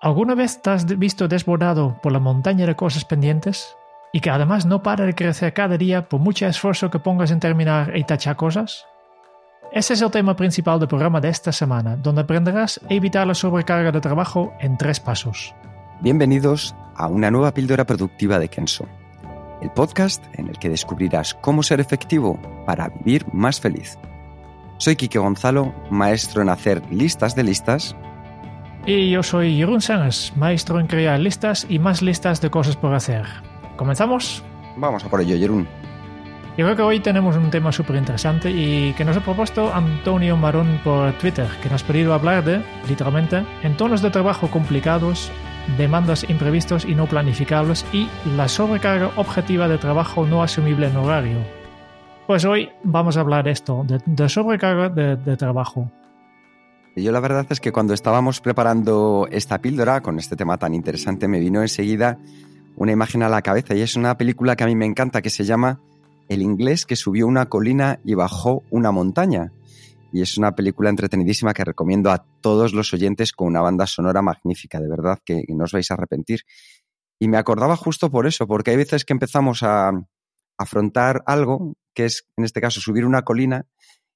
¿Alguna vez te has visto desbordado por la montaña de cosas pendientes? Y que además no para de crecer cada día por mucho esfuerzo que pongas en terminar y tachar cosas? Ese es el tema principal del programa de esta semana, donde aprenderás a evitar la sobrecarga de trabajo en tres pasos. Bienvenidos a una nueva píldora productiva de Kenso, el podcast en el que descubrirás cómo ser efectivo para vivir más feliz. Soy Quique Gonzalo, maestro en hacer listas de listas y yo soy Jeroen Sánchez, maestro en crear listas y más listas de cosas por hacer. ¿Comenzamos? Vamos a por ello, Jeroen. Yo creo que hoy tenemos un tema súper interesante y que nos ha propuesto Antonio Marón por Twitter, que nos ha pedido hablar de, literalmente, entornos de trabajo complicados, demandas imprevistos y no planificables y la sobrecarga objetiva de trabajo no asumible en horario. Pues hoy vamos a hablar de esto, de, sobrecarga de trabajo. Yo la verdad es que cuando estábamos preparando esta píldora con este tema tan interesante me vino enseguida una imagen a la cabeza y es una película que a mí me encanta que se llama El inglés que subió una colina y bajó una montaña. Y es una película entretenidísima que recomiendo a todos los oyentes con una banda sonora magnífica, de verdad que no os vais a arrepentir. Y me acordaba justo por eso, porque hay veces que empezamos a afrontar algo, que es en este caso subir una colina,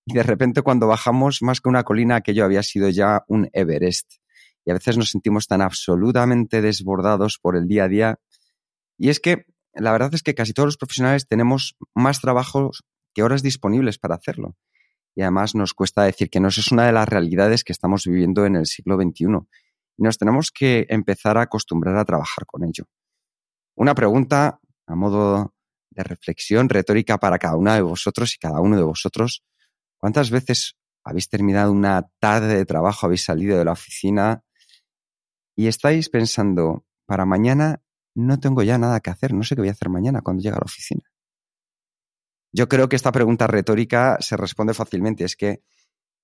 y de repente cuando bajamos más que una colina, aquello había sido ya un Everest. Y a veces nos sentimos tan absolutamente desbordados por el día a día. Y es que la verdad es que casi todos los profesionales tenemos más trabajos que horas disponibles para hacerlo. Y además nos cuesta decir que no, es una de las realidades que estamos viviendo en el siglo XXI. Y nos tenemos que empezar a acostumbrar a trabajar con ello. Una pregunta a modo de reflexión retórica para cada una de vosotros y cada uno de vosotros. ¿Cuántas veces habéis terminado una tarde de trabajo, habéis salido de la oficina y estáis pensando, para mañana no tengo ya nada que hacer, no sé qué voy a hacer mañana cuando llegue a la oficina? Yo creo que esta pregunta retórica se responde fácilmente. Es que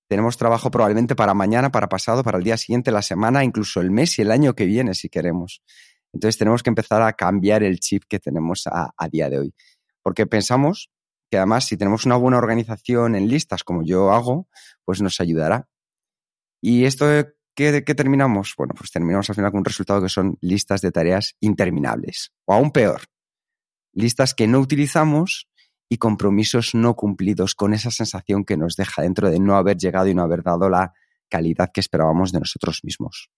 tenemos trabajo probablemente para mañana, para pasado, para el día siguiente, la semana, incluso el mes y el año que viene, si queremos. Entonces tenemos que empezar a cambiar el chip que tenemos a, día de hoy. Porque pensamos que además si tenemos una buena organización en listas como yo hago, pues nos ayudará. ¿Y esto qué, qué terminamos? Bueno, pues terminamos al final con un resultado que son listas de tareas interminables. O aún peor, listas que no utilizamos y compromisos no cumplidos con esa sensación que nos deja dentro de no haber llegado y no haber dado la calidad que esperábamos de nosotros mismos.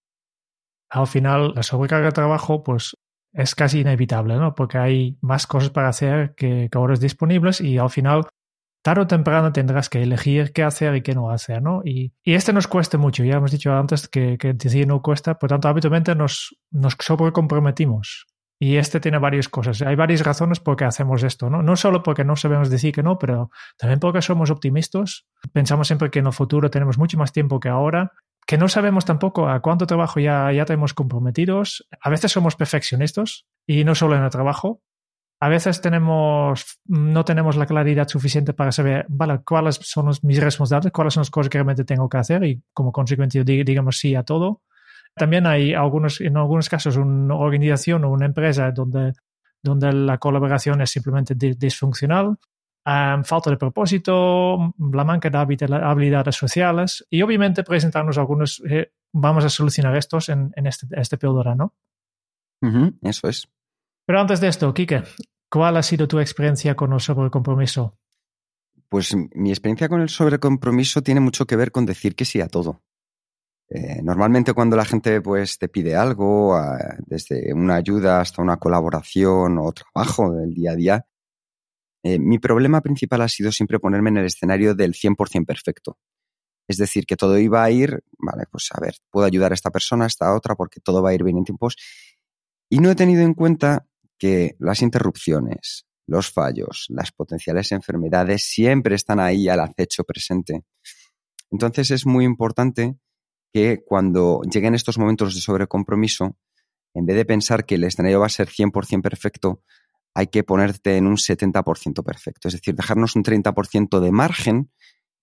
Al final, la sobrecarga de trabajo, pues es casi inevitable, ¿no? Porque hay más cosas para hacer que, horas disponibles y al final, tarde o temprano tendrás que elegir qué hacer y qué no hacer, ¿no? Y, y este nos cuesta mucho, ya hemos dicho antes que, que decir no cuesta, por tanto, habitualmente nos, nos sobrecomprometimos. Y este tiene varias cosas. Hay varias razones por qué hacemos esto, ¿no? No solo porque no sabemos decir que no, pero también porque somos optimistas. Pensamos siempre que en el futuro tenemos mucho más tiempo que ahora que no sabemos tampoco a cuánto trabajo ya, ya tenemos comprometidos. A veces somos perfeccionistas y no solo en el trabajo. A veces tenemos, no tenemos la claridad suficiente para saber, vale, cuáles son mis responsabilidades, cuáles son las cosas que realmente tengo que hacer y como consecuencia digamos sí a todo. También hay algunos, en algunos casos una organización o una empresa donde, donde la colaboración es simplemente disfuncional falta de propósito, la manca de habilidades sociales y obviamente presentarnos algunos, eh, vamos a solucionar estos en, este, este píldora, ¿no? eso es. Pero antes de esto, Kike, ¿cuál ha sido tu experiencia con el sobrecompromiso? Pues mi experiencia con el sobrecompromiso tiene mucho que ver con decir que sí a todo. Eh, normalmente cuando la gente pues te pide algo, desde una ayuda hasta una colaboración o trabajo del día a día, eh, mi problema principal ha sido siempre ponerme en el escenario del 100% perfecto. Es decir, que todo iba a ir, vale, pues a ver, puedo ayudar a esta persona, a esta otra, porque todo va a ir bien en tiempos. Y no he tenido en cuenta que las interrupciones, los fallos, las potenciales enfermedades siempre están ahí al acecho presente. Entonces es muy importante que cuando lleguen estos momentos de sobrecompromiso, en vez de pensar que el escenario va a ser 100% perfecto, hay que ponerte en un 70% perfecto. Es decir, dejarnos un 30% de margen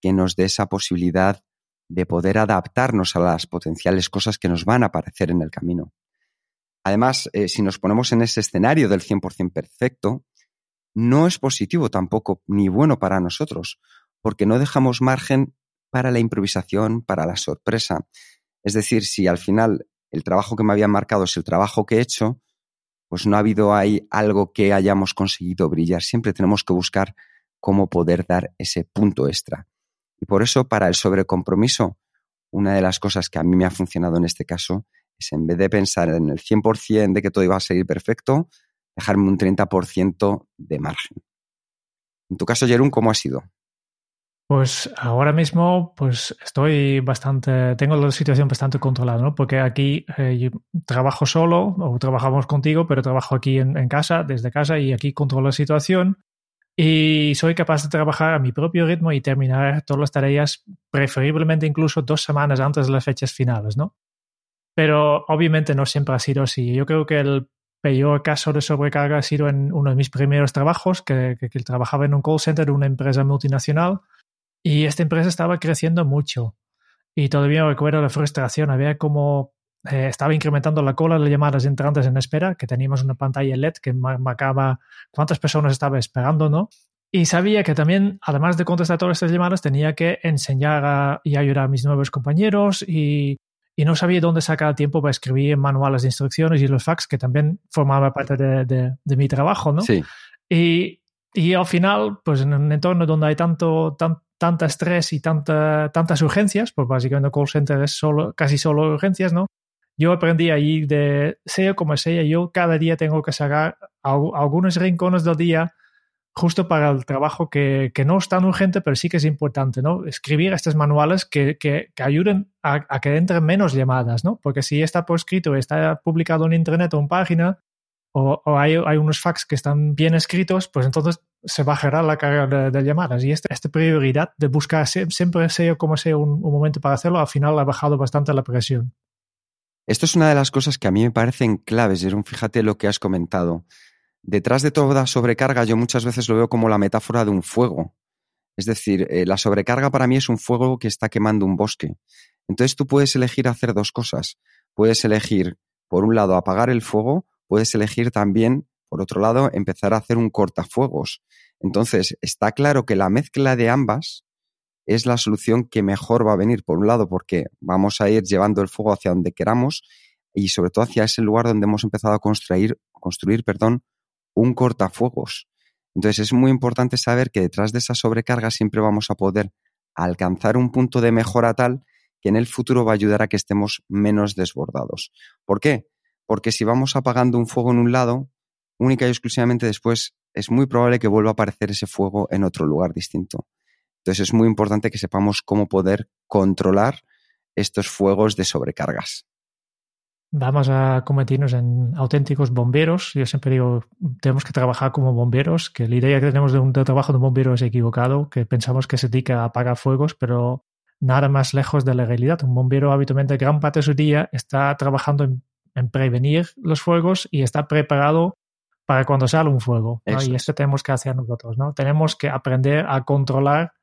que nos dé esa posibilidad de poder adaptarnos a las potenciales cosas que nos van a aparecer en el camino. Además, eh, si nos ponemos en ese escenario del 100% perfecto, no es positivo tampoco ni bueno para nosotros, porque no dejamos margen para la improvisación, para la sorpresa. Es decir, si al final el trabajo que me habían marcado es el trabajo que he hecho, pues no ha habido ahí algo que hayamos conseguido brillar. Siempre tenemos que buscar cómo poder dar ese punto extra. Y por eso, para el sobrecompromiso, una de las cosas que a mí me ha funcionado en este caso es en vez de pensar en el 100% de que todo iba a seguir perfecto, dejarme un 30% de margen. En tu caso, Jerón, ¿cómo ha sido? Pues ahora mismo, pues estoy bastante, tengo la situación bastante controlada, ¿no? Porque aquí eh, trabajo solo o trabajamos contigo, pero trabajo aquí en, en, casa, desde casa y aquí controlo la situación y soy capaz de trabajar a mi propio ritmo y terminar todas las tareas, preferiblemente incluso dos semanas antes de las fechas finales, ¿no? Pero obviamente no siempre ha sido así. Yo creo que el peor caso de sobrecarga ha sido en uno de mis primeros trabajos, que, que, que trabajaba en un call center de una empresa multinacional y esta empresa estaba creciendo mucho. Y todavía recuerdo la frustración. Había como eh, estaba incrementando la cola de llamadas entrantes en espera, que teníamos una pantalla LED que marcaba cuántas personas estaba esperando, ¿no? Y sabía que también, además de contestar todas estas llamadas, tenía que enseñar y ayudar a mis nuevos compañeros y, y, no sabía dónde sacar tiempo para escribir manuales de instrucciones y los fax, que también formaba parte de, de, de mi trabajo, ¿no? Sí. Y, y, al final, pues en un entorno donde hay tanto, tan, tanta estrés y tanta, tantas urgencias, pues básicamente call center es solo, casi solo urgencias, ¿no? Yo aprendí ahí de, sea como sea, yo cada día tengo que sacar algunos rincones del día justo para el trabajo que, que, no es tan urgente, pero sí que es importante, ¿no? Escribir estos manuales que, que, que ayuden a, a, que entren menos llamadas, ¿no? Porque si está por escrito, está publicado en Internet o en página, o, o hay, hay, unos fax que están bien escritos, pues entonces se bajará la carga de, llamadas. Y esta, esta, prioridad de buscar siempre sea como sea un, un, momento para hacerlo, al final ha bajado bastante la presión. Esto es una de las cosas que a mí me parecen claves, Jerón. Fíjate lo que has comentado. Detrás de toda sobrecarga, yo muchas veces lo veo como la metáfora de un fuego. Es decir, eh, la sobrecarga para mí es un fuego que está quemando un bosque. Entonces tú puedes elegir hacer dos cosas. Puedes elegir, por un lado, apagar el fuego, puedes elegir también por otro lado, empezar a hacer un cortafuegos. Entonces, está claro que la mezcla de ambas es la solución que mejor va a venir, por un lado, porque vamos a ir llevando el fuego hacia donde queramos y sobre todo hacia ese lugar donde hemos empezado a construir, construir perdón, un cortafuegos. Entonces, es muy importante saber que detrás de esa sobrecarga siempre vamos a poder alcanzar un punto de mejora tal que en el futuro va a ayudar a que estemos menos desbordados. ¿Por qué? Porque si vamos apagando un fuego en un lado, única y exclusivamente después es muy probable que vuelva a aparecer ese fuego en otro lugar distinto. Entonces es muy importante que sepamos cómo poder controlar estos fuegos de sobrecargas. Vamos a convertirnos en auténticos bomberos. Yo siempre digo, tenemos que trabajar como bomberos, que la idea que tenemos de un trabajo de un bombero es equivocado, que pensamos que se dedica a apagar fuegos, pero nada más lejos de la realidad. Un bombero habitualmente gran parte de su día está trabajando en prevenir los fuegos y está preparado para cuando sale un fuego. ¿no? Y esto tenemos que hacer nosotros, ¿no? Tenemos que aprender a controlar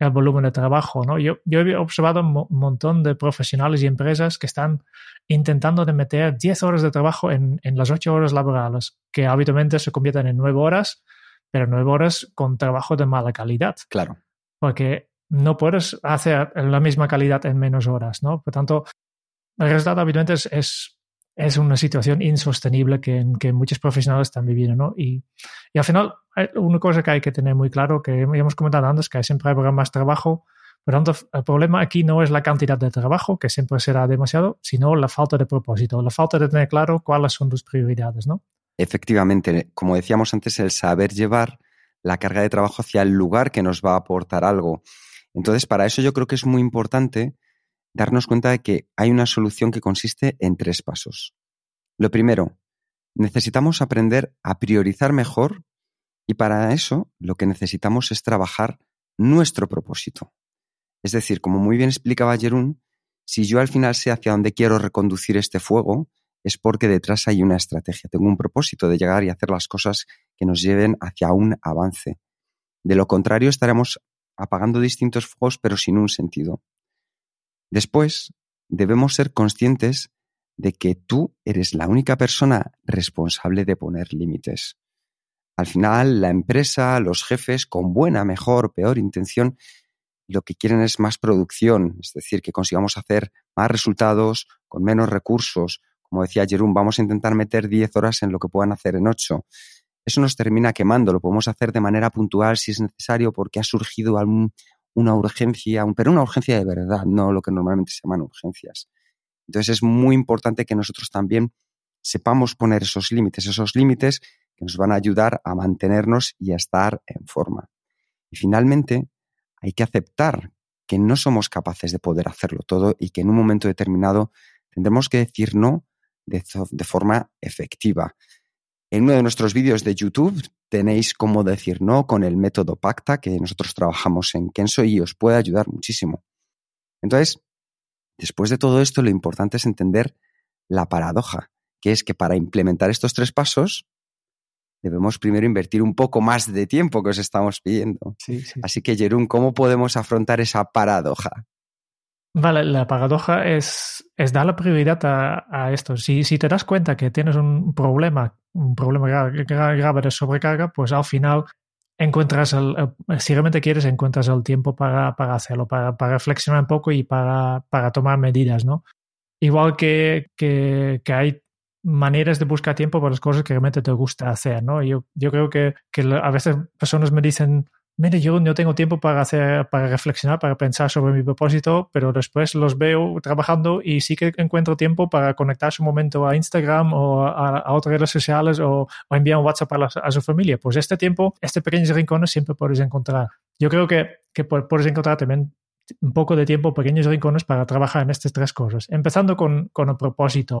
el volumen de trabajo, ¿no? Yo, yo he observado un montón de profesionales y empresas que están intentando de meter 10 horas de trabajo en, en las 8 horas laborales, que habitualmente se convierten en 9 horas, pero 9 horas con trabajo de mala calidad. Claro. Porque no puedes hacer la misma calidad en menos horas, ¿no? Por tanto, el resultado habitualmente es, es es una situación insostenible que, que muchos profesionales están viviendo, ¿no? Y, y, al final, una cosa que hay que tener muy claro, que hemos comentado antes, que siempre habrá más trabajo. Por tanto, el problema aquí no es la cantidad de trabajo, que siempre será demasiado, sino la falta de propósito, la falta de tener claro cuáles son tus prioridades, ¿no? Efectivamente, como decíamos antes, el saber llevar la carga de trabajo hacia el lugar que nos va a aportar algo. Entonces, para eso yo creo que es muy importante darnos cuenta de que hay una solución que consiste en tres pasos. Lo primero, necesitamos aprender a priorizar mejor Y para eso lo que necesitamos es trabajar nuestro propósito. Es decir, como muy bien explicaba Jerún, si yo al final sé hacia dónde quiero reconducir este fuego, es porque detrás hay una estrategia, tengo un propósito de llegar y hacer las cosas que nos lleven hacia un avance. De lo contrario, estaremos apagando distintos fuegos pero sin un sentido. Después, debemos ser conscientes de que tú eres la única persona responsable de poner límites. Al final, la empresa, los jefes, con buena, mejor, peor intención, lo que quieren es más producción, es decir, que consigamos hacer más resultados con menos recursos. Como decía Jerón, vamos a intentar meter 10 horas en lo que puedan hacer en 8. Eso nos termina quemando, lo podemos hacer de manera puntual si es necesario porque ha surgido una urgencia, pero una urgencia de verdad, no lo que normalmente se llaman urgencias. Entonces es muy importante que nosotros también sepamos poner esos límites, esos límites que nos van a ayudar a mantenernos y a estar en forma. Y finalmente, hay que aceptar que no somos capaces de poder hacerlo todo y que en un momento determinado tendremos que decir no de, forma efectiva. En uno de nuestros vídeos de YouTube tenéis cómo decir no con el método Pacta que nosotros trabajamos en Kenso y os puede ayudar muchísimo. Entonces, después de todo esto, lo importante es entender la paradoja, que es que para implementar estos tres pasos debemos primero invertir un poco más de tiempo que os estamos pidiendo. Así que, Jerún, ¿cómo podemos afrontar esa paradoja? Vale, la paradoja es, es dar la prioridad a, esto. Si, si, te das cuenta que tienes un problema, un problema grave, de sobrecarga, pues al final encuentras, el, si realmente quieres, encuentras el tiempo para, para hacerlo, para, para, reflexionar un poco y para, para tomar medidas, ¿no? Igual que, que, que hay maneras de buscar tiempo para las cosas que realmente te gusta hacer, ¿no? Yo, yo creo que, que a veces personas me dicen, mire, yo no tengo tiempo para hacer, para reflexionar, para pensar sobre mi propósito, pero después los veo trabajando y sí que encuentro tiempo para conectarse un momento a Instagram o a, otras redes sociales o, o, enviar un WhatsApp a, a, su familia. Pues este tiempo, este pequeños rincones siempre puedes encontrar. Yo creo que, que puedes encontrar también un poco de tiempo, pequeños rincones para trabajar en estas tres cosas, empezando con, con el propósito.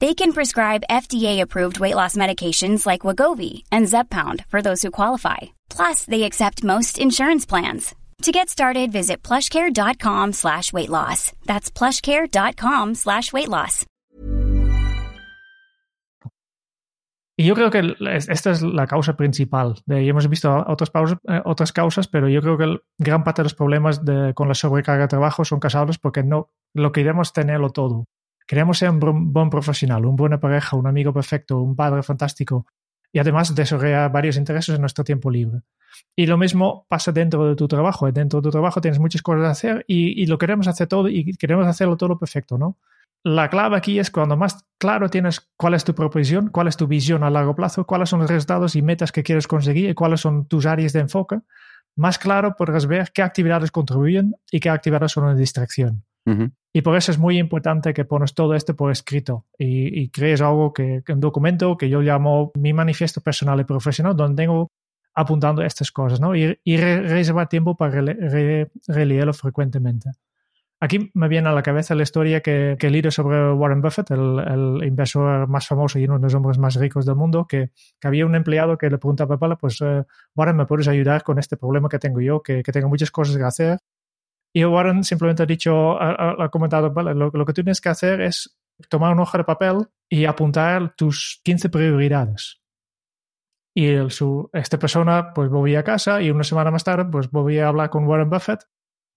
They can prescribe FDA-approved weight loss medications like Wagovi and Zepbound for those who qualify. Plus, they accept most insurance plans. To get started, visit plushcare.com slash weight loss. That's plushcare.com slash weight loss. Y yo creo que esta es la causa principal. De, hemos visto otras, pausas, eh, otras causas, pero yo creo que el, gran parte de los problemas de, con la sobrecarga de trabajo son causados porque no lo queremos tenerlo todo. Queremos ser un buen profesional, una buena pareja, un amigo perfecto, un padre fantástico y además desarrollar varios intereses en nuestro tiempo libre. Y lo mismo pasa dentro de tu trabajo. Dentro de tu trabajo tienes muchas cosas a hacer y, lo queremos hacer todo y queremos hacerlo todo perfecto, ¿no? La clave aquí es cuando más claro tienes cuál es tu proposición, cuál es tu visión a largo plazo, cuáles son los resultados y metas que quieres conseguir y cuáles son tus áreas de enfoque, más claro podrás ver qué actividades contribuyen y qué actividades son una distracción. Y por eso es muy importante que pones todo esto por escrito y, crees algo que, un documento que yo llamo mi manifiesto personal y profesional, donde tengo apuntando estas cosas, ¿no? Y, reservar tiempo para releerlo frecuentemente. Aquí me viene a la cabeza la historia que, que leí sobre Warren Buffett, el, inversor más famoso y uno de los hombres más ricos del mundo, que, había un empleado que le preguntaba, pues eh, Warren, ¿me puedes ayudar con este problema que tengo yo? Que, que tengo muchas cosas que hacer y Warren simplemente ha dicho, ha, comentado, vale, lo, que tienes que hacer es tomar una hoja de papel y apuntar tus 15 prioridades. Y su, esta persona pues volvía a casa y una semana más tarde pues volvía a hablar con Warren Buffett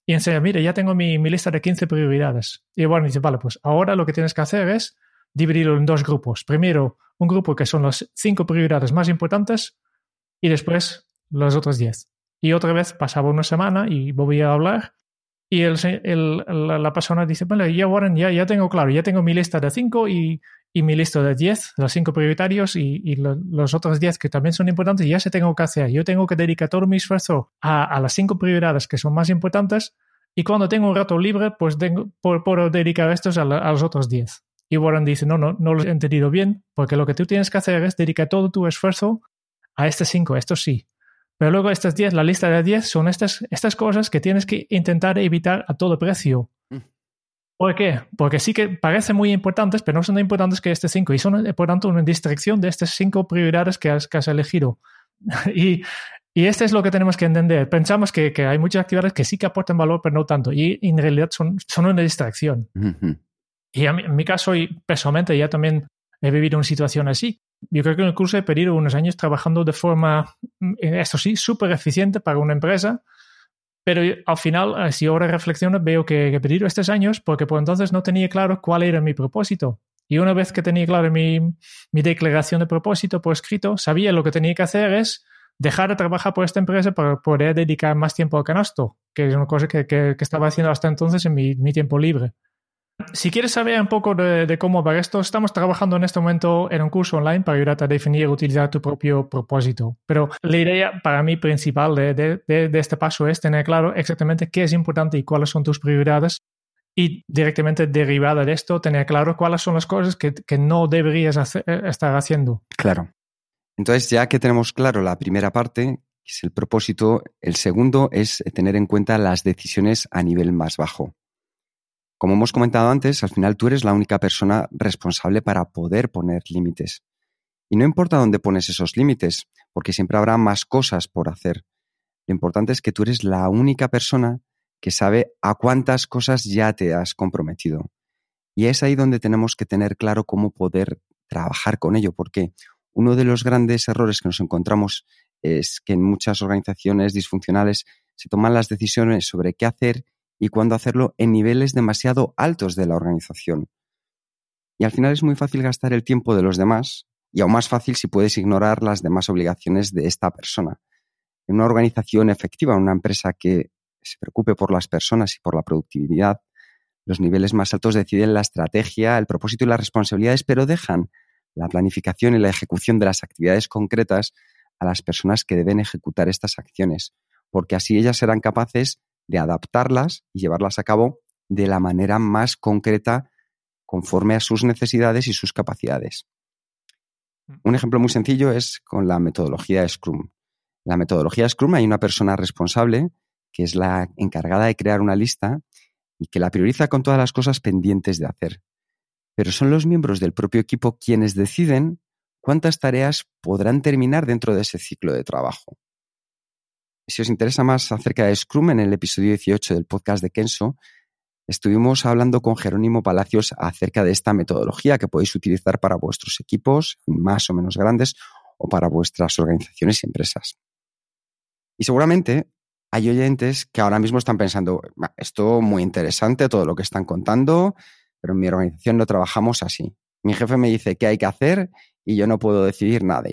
y enseña, mira, ya tengo mi, lista de 15 prioridades. Y Warren dice, vale, pues ahora lo que tienes que hacer es dividirlo en dos grupos. Primero, un grupo que son las cinco prioridades más importantes y después los otros diez. Y otra vez pasaba una semana y volvía a hablar y el, el, la, persona dice, bueno, ya Warren, ya, ya tengo claro, ya tengo mi lista de cinco y, y mi lista de diez, los cinco prioritarios y, y los otros diez que también son importantes, ya se tengo que hacer. Yo tengo que dedicar todo mi esfuerzo a, a las cinco prioridades que son más importantes y cuando tengo un rato libre, pues tengo, puedo, dedicar estos a, a los otros diez. Y Warren dice, no, no, no lo he entendido bien, porque lo que tú tienes que hacer es dedicar todo tu esfuerzo a estos cinco, estos sí. Pero luego estas 10, la lista de 10 son estas, estas cosas que tienes que intentar evitar a todo precio. Mm. ¿Por qué? Porque sí que parecen muy importantes, pero no son tan importantes que este 5 y son, por tanto, una distracción de estas 5 prioridades que has, que has elegido. y, y este es lo que tenemos que entender. Pensamos que, que, hay muchas actividades que sí que aportan valor, pero no tanto. Y en realidad son, son una distracción. Y en mi caso, y personalmente, ya también he vivido una situación así. Yo creo que en el curso he perdido unos años trabajando de forma, mm, esto sí, súper eficiente para una empresa, pero al final, eh, si ahora reflexiono, veo que he perdido estos años porque por entonces no tenía claro cuál era mi propósito. Y una vez que tenía claro mi, mi declaración de propósito por escrito, sabía lo que tenía que hacer es dejar de trabajar por esta empresa para poder dedicar más tiempo al canasto, que es una cosa que, que, que estaba haciendo hasta entonces en mi, mi tiempo libre. Si quieres saber un poco de, cómo va esto, estamos trabajando en este momento en un curso online para ayudarte a definir y utilizar tu propio propósito. Pero la idea para mí principal de, este paso es tener claro exactamente qué es importante y cuáles son tus prioridades y directamente derivada de esto, tener claro cuáles son las cosas que, no deberías estar haciendo. Claro. Entonces, ya que tenemos claro la primera parte, que es el propósito, el segundo es tener en cuenta las decisiones a nivel más bajo. Como hemos comentado antes, al final tú eres la única persona responsable para poder poner límites. Y no importa dónde pones esos límites, porque siempre habrá más cosas por hacer. Lo importante es que tú eres la única persona que sabe a cuántas cosas ya te has comprometido. Y es ahí donde tenemos que tener claro cómo poder trabajar con ello, porque uno de los grandes errores que nos encontramos es que en muchas organizaciones disfuncionales se toman las decisiones sobre qué hacer y cuándo hacerlo en niveles demasiado altos de la organización. Y al final es muy fácil gastar el tiempo de los demás y aún más fácil si puedes ignorar las demás obligaciones de esta persona. En una organización efectiva, una empresa que se preocupe por las personas y por la productividad, los niveles más altos deciden la estrategia, el propósito y las responsabilidades, pero dejan la planificación y la ejecución de las actividades concretas a las personas que deben ejecutar estas acciones, porque así ellas serán capaces de adaptarlas y llevarlas a cabo de la manera más concreta conforme a sus necesidades y sus capacidades. Mm. Un ejemplo muy sencillo es con la metodología Scrum. En la metodología Scrum hay una persona responsable que es la encargada de crear una lista y que la prioriza con todas las cosas pendientes de hacer. Pero son los miembros del propio equipo quienes deciden cuántas tareas podrán terminar dentro de ese ciclo de trabajo. Si os interesa más acerca de Scrum, en el episodio 18 del podcast de Kenso, estuvimos hablando con Jerónimo Palacios acerca de esta metodología que podéis utilizar para vuestros equipos más o menos grandes o para vuestras organizaciones y empresas. Y seguramente hay oyentes que ahora mismo están pensando, esto muy interesante, todo lo que están contando, pero en mi organización no trabajamos así. Mi jefe me dice qué hay que hacer y yo no puedo decidir nada.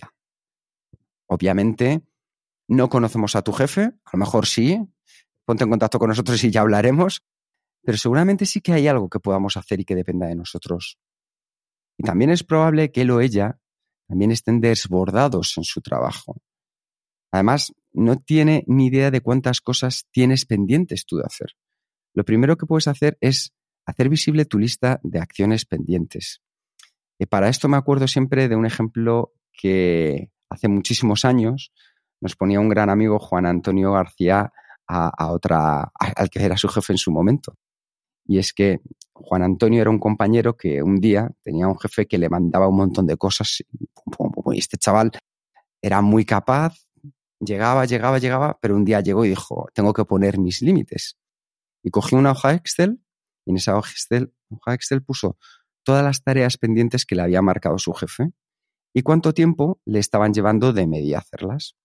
Obviamente, no conocemos a tu jefe, a lo mejor sí, ponte en contacto con nosotros y ya hablaremos, pero seguramente sí que hay algo que podamos hacer y que dependa de nosotros. Y también es probable que él o ella también estén desbordados en su trabajo. Además, no tiene ni idea de cuántas cosas tienes pendientes tú de hacer. Lo primero que puedes hacer es hacer visible tu lista de acciones pendientes. Y para esto me acuerdo siempre de un ejemplo que hace muchísimos años nos ponía un gran amigo, Juan Antonio García, a, otra, al que era su jefe en su momento. Y es que Juan Antonio era un compañero que un día tenía un jefe que le mandaba un montón de cosas. Y este chaval era muy capaz, llegaba, llegaba, llegaba, pero un día llegó y dijo, tengo que poner mis límites. Y cogió una hoja Excel y en esa hoja Excel, hoja Excel puso todas las tareas pendientes que le había marcado su jefe y cuánto tiempo le estaban llevando de media hacerlas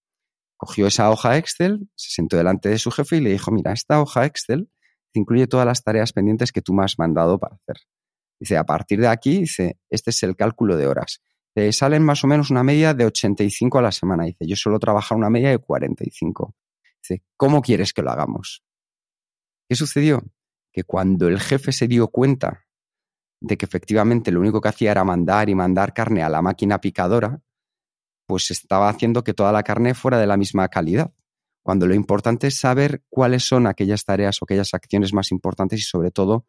cogió esa hoja Excel, se sentó delante de su jefe y le dijo, mira, esta hoja Excel incluye todas las tareas pendientes que tú me has mandado para hacer. Dice, a partir de aquí, dice, este es el cálculo de horas. Te salen más o menos una media de 85 a la semana. Dice, yo suelo trabajar una media de 45. Dice, ¿cómo quieres que lo hagamos? ¿Qué sucedió? Que cuando el jefe se dio cuenta de que efectivamente lo único que hacía era mandar y mandar carne a la máquina picadora, pues estaba haciendo que toda la carne fuera de la misma calidad. Cuando lo importante es saber cuáles son aquellas tareas o aquellas acciones más importantes y sobre todo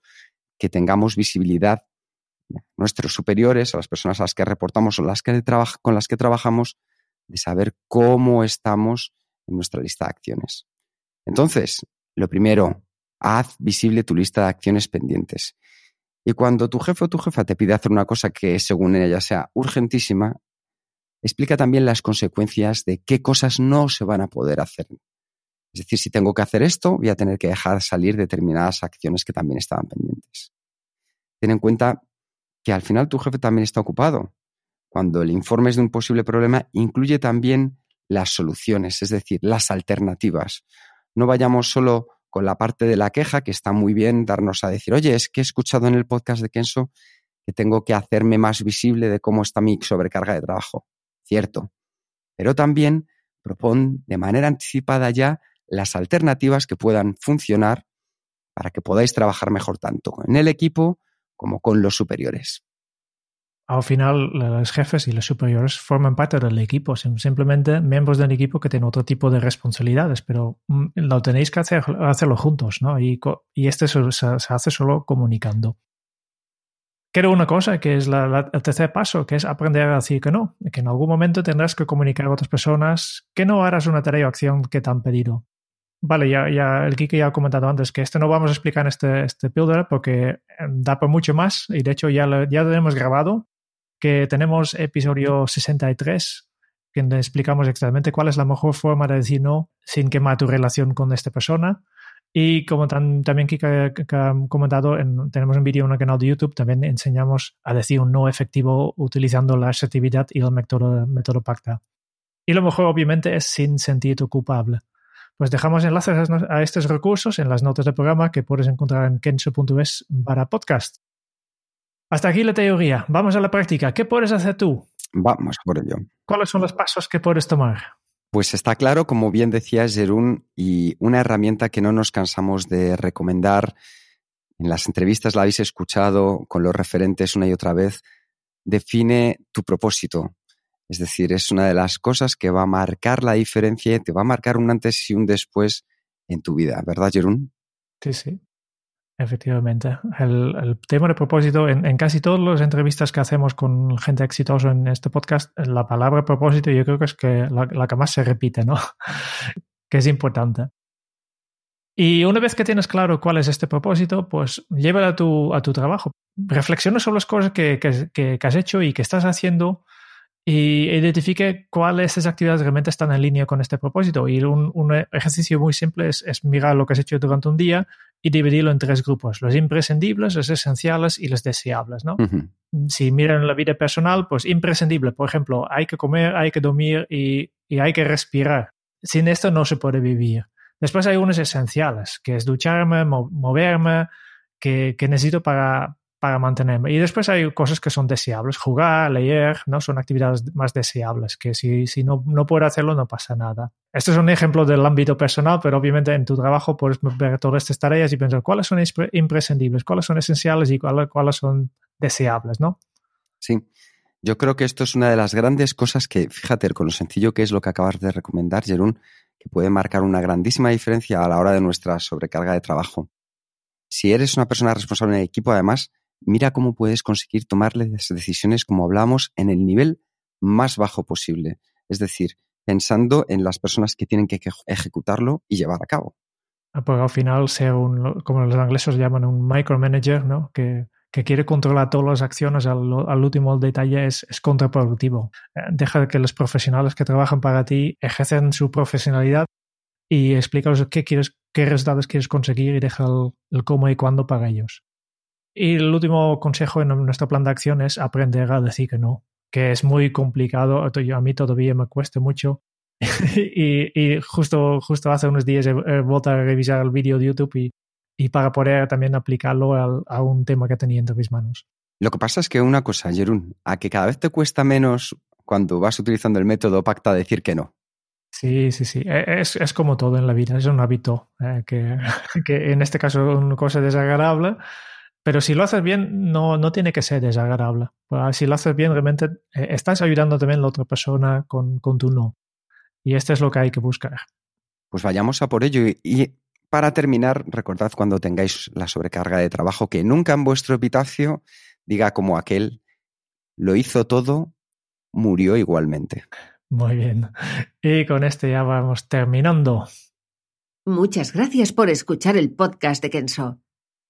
que tengamos visibilidad nuestros superiores, a las personas a las que reportamos o las que con las que trabajamos, de saber cómo estamos en nuestra lista de acciones. Entonces, lo primero, haz visible tu lista de acciones pendientes. Y cuando tu jefe o tu jefa te pide hacer una cosa que según ella sea urgentísima, explica también las consecuencias de qué cosas no se van a poder hacer. Es decir, si tengo que hacer esto, voy a tener que dejar salir determinadas acciones que también estaban pendientes. Ten en cuenta que al final tu jefe también está ocupado. Cuando el informe es de un posible problema, incluye también las soluciones, es decir, las alternativas. No vayamos solo con la parte de la queja, que está muy bien darnos a decir, oye, es que he escuchado en el podcast de Kenso que tengo que hacerme más visible de cómo está mi sobrecarga de trabajo. Cierto. Pero también propon de manera anticipada ya las alternativas que puedan funcionar para que podáis trabajar mejor tanto en el equipo como con los superiores. Al final, los jefes y los superiores forman parte del equipo, simplemente miembros del equipo que tienen otro tipo de responsabilidades, pero mm, lo tenéis que hacer, hacerlo juntos, ¿no? Y, y este se, hace solo comunicando. Quiero una cosa, que es la, el tercer paso, que es aprender a decir que no, que en algún momento tendrás que comunicar a otras personas que no harás una tarea o acción que te han pedido. Vale, ya, ya el Kike ya ha comentado antes que esto no vamos a explicar en este, este porque em, da por mucho más y de hecho ya lo, ya lo hemos grabado, que tenemos episodio 63 que explicamos exactamente cuál es la mejor forma de decir no sin quemar tu relación con esta persona. Y como también Kike ha comentado, tenemos un vídeo en el canal de YouTube, también enseñamos a decir un no efectivo utilizando la asertividad y el método, método PACTA. Y lo mejor obviamente es sin sentirte culpable. Pues dejamos enlaces a estos recursos en las notas del programa que puedes encontrar en kenso.es para podcast. Hasta aquí la teoría. Vamos a la práctica. ¿Qué puedes hacer tú? Vamos por ello. ¿Cuáles son los pasos que puedes tomar? Pues está claro, como bien decía Jerún, y una herramienta que no nos cansamos de recomendar. En las entrevistas la habéis escuchado con los referentes una y otra vez. Define tu propósito. Es decir, es una de las cosas que va a marcar la diferencia y te va a marcar un antes y un después en tu vida, ¿verdad, Jerún? Sí, sí. Efectivamente. El, tema de propósito, en, casi todas las entrevistas que hacemos con gente exitosa en este podcast, la palabra propósito yo creo que es que la, que más se repite, ¿no? que es importante. Y una vez que tienes claro cuál es este propósito, pues llévalo a tu, a tu trabajo. Reflexiona sobre las cosas que, que, has hecho y que estás haciendo y identifique cuáles esas actividades realmente están en línea con este propósito. Y un, ejercicio muy simple es, mirar lo que has hecho durante un día y dividirlo en tres grupos, los imprescindibles, los esenciales y los deseables. ¿no? Si miran la vida personal, pues imprescindible, por ejemplo, hay que comer, hay que dormir y, hay que respirar. Sin esto no se puede vivir. Después hay unos esenciales, que es ducharme, moverme, que, que necesito para, para mantenerme. Y después hay cosas que son deseables, jugar, leer, ¿no? Son actividades más deseables, que si, si no, no puedo hacerlo no pasa nada. Este es un ejemplo del ámbito personal, pero obviamente en tu trabajo puedes ver todas estas tareas y pensar cuáles son imprescindibles, cuáles son esenciales y cuáles, cuáles son deseables, ¿no? Sí. Yo creo que esto es una de las grandes cosas que, fíjate, con lo sencillo que es lo que acabas de recomendar, Jerún, que puede marcar una grandísima diferencia a la hora de nuestra sobrecarga de trabajo. Si eres una persona responsable en el equipo, además, mira cómo puedes conseguir tomarle decisiones, como hablamos, en el nivel más bajo posible. Es decir, pensando en las personas que tienen que ejecutarlo y llevar a cabo. Ah, porque al final ser un, como los ingleses llaman, un micromanager, ¿no? Que, quiere controlar todas las acciones al, último detalle es, es, contraproductivo. Eh, deja que los profesionales que trabajan para ti ejercen su profesionalidad y explícalos qué quieres, qué resultados quieres conseguir y deja el cómo y cuándo para ellos. Y el último consejo en nuestro plan de acción es aprender a decir que no, que es muy complicado. A mí todavía me cuesta mucho. y, y, justo, justo hace unos días he, vuelto a revisar el vídeo de YouTube y y para poder también aplicarlo al, a un tema que tenía entre mis manos. Lo que pasa es que una cosa, Jerún, a que cada vez te cuesta menos cuando vas utilizando el método pacta decir que no. Sí, sí, sí. E, es, es como todo en la vida, es un hábito eh, que, que, en este caso es una cosa desagradable, pero si lo haces bien, no, no tiene que ser desagradable. Pues, si lo haces bien, realmente eh, estás ayudando también a la otra persona con, con tu no. Y esto es lo que hay que buscar. Pues vayamos a por ello. Y para terminar, recordad cuando tengáis la sobrecarga de trabajo que nunca en vuestro epitafio diga como aquel, lo hizo todo, murió igualmente. Muy bien. Y con este ya vamos terminando. Muchas gracias por escuchar el podcast de Kenso.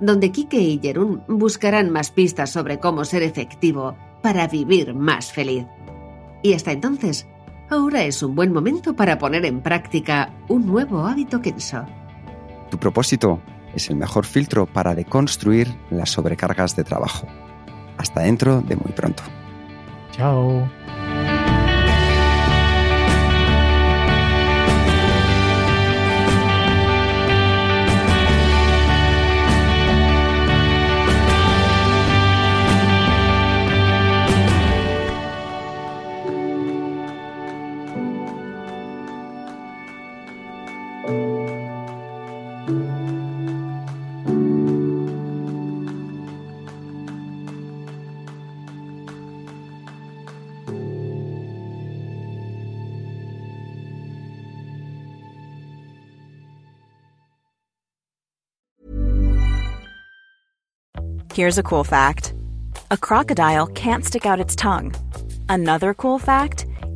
donde Kike y Jerún buscarán más pistas sobre cómo ser efectivo para vivir más feliz. Y hasta entonces, ahora es un buen momento para poner en práctica un nuevo hábito Kenso. Tu propósito es el mejor filtro para deconstruir las sobrecargas de trabajo. Hasta dentro de muy pronto. Chao. Here's a cool fact a crocodile can't stick out its tongue. Another cool fact